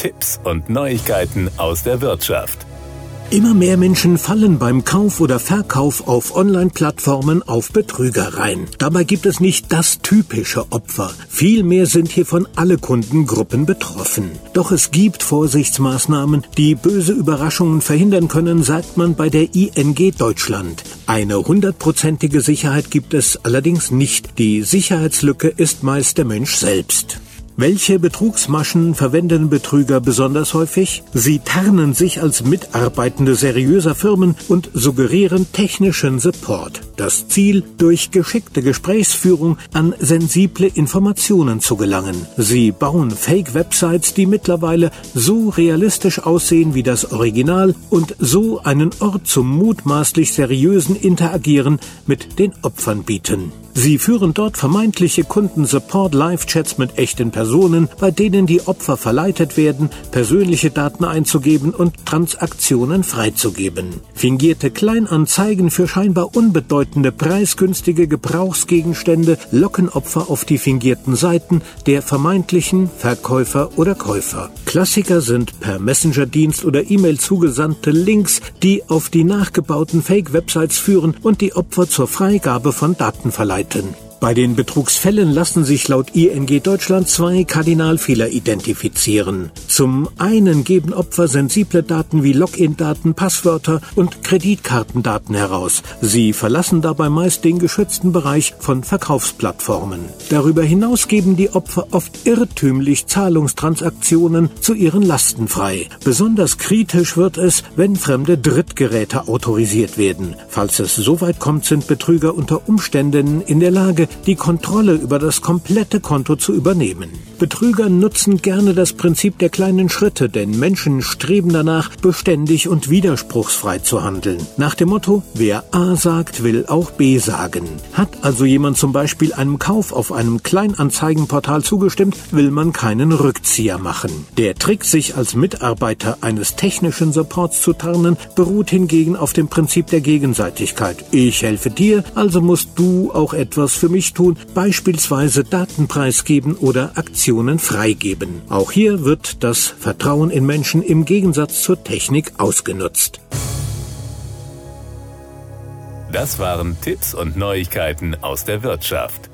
Tipps und Neuigkeiten aus der Wirtschaft. Immer mehr Menschen fallen beim Kauf oder Verkauf auf Online-Plattformen auf Betrüger rein. Dabei gibt es nicht das typische Opfer. Vielmehr sind hiervon alle Kundengruppen betroffen. Doch es gibt Vorsichtsmaßnahmen, die böse Überraschungen verhindern können, sagt man bei der ING Deutschland. Eine hundertprozentige Sicherheit gibt es allerdings nicht. Die Sicherheitslücke ist meist der Mensch selbst. Welche Betrugsmaschen verwenden Betrüger besonders häufig? Sie tarnen sich als Mitarbeitende seriöser Firmen und suggerieren technischen Support. Das Ziel, durch geschickte Gesprächsführung an sensible Informationen zu gelangen. Sie bauen Fake-Websites, die mittlerweile so realistisch aussehen wie das Original und so einen Ort zum mutmaßlich seriösen Interagieren mit den Opfern bieten. Sie führen dort vermeintliche Kundensupport-Live-Chats mit echten Personen, bei denen die Opfer verleitet werden, persönliche Daten einzugeben und Transaktionen freizugeben. Fingierte Kleinanzeigen für scheinbar unbedeutende preisgünstige Gebrauchsgegenstände locken Opfer auf die fingierten Seiten der vermeintlichen Verkäufer oder Käufer. Klassiker sind per Messenger-Dienst oder E-Mail zugesandte Links, die auf die nachgebauten Fake-Websites führen und die Opfer zur Freigabe von Daten verleiten And. Bei den Betrugsfällen lassen sich laut ING Deutschland zwei Kardinalfehler identifizieren. Zum einen geben Opfer sensible Daten wie Login-Daten, Passwörter und Kreditkartendaten heraus. Sie verlassen dabei meist den geschützten Bereich von Verkaufsplattformen. Darüber hinaus geben die Opfer oft irrtümlich Zahlungstransaktionen zu ihren Lasten frei. Besonders kritisch wird es, wenn fremde Drittgeräte autorisiert werden. Falls es so weit kommt, sind Betrüger unter Umständen in der Lage, die Kontrolle über das komplette Konto zu übernehmen. Betrüger nutzen gerne das Prinzip der kleinen Schritte, denn Menschen streben danach, beständig und widerspruchsfrei zu handeln. Nach dem Motto, wer A sagt, will auch B sagen. Hat also jemand zum Beispiel einem Kauf auf einem Kleinanzeigenportal zugestimmt, will man keinen Rückzieher machen. Der Trick, sich als Mitarbeiter eines technischen Supports zu tarnen, beruht hingegen auf dem Prinzip der Gegenseitigkeit. Ich helfe dir, also musst du auch etwas für mich tun, beispielsweise Daten preisgeben oder Aktionen freigeben. Auch hier wird das Vertrauen in Menschen im Gegensatz zur Technik ausgenutzt. Das waren Tipps und Neuigkeiten aus der Wirtschaft.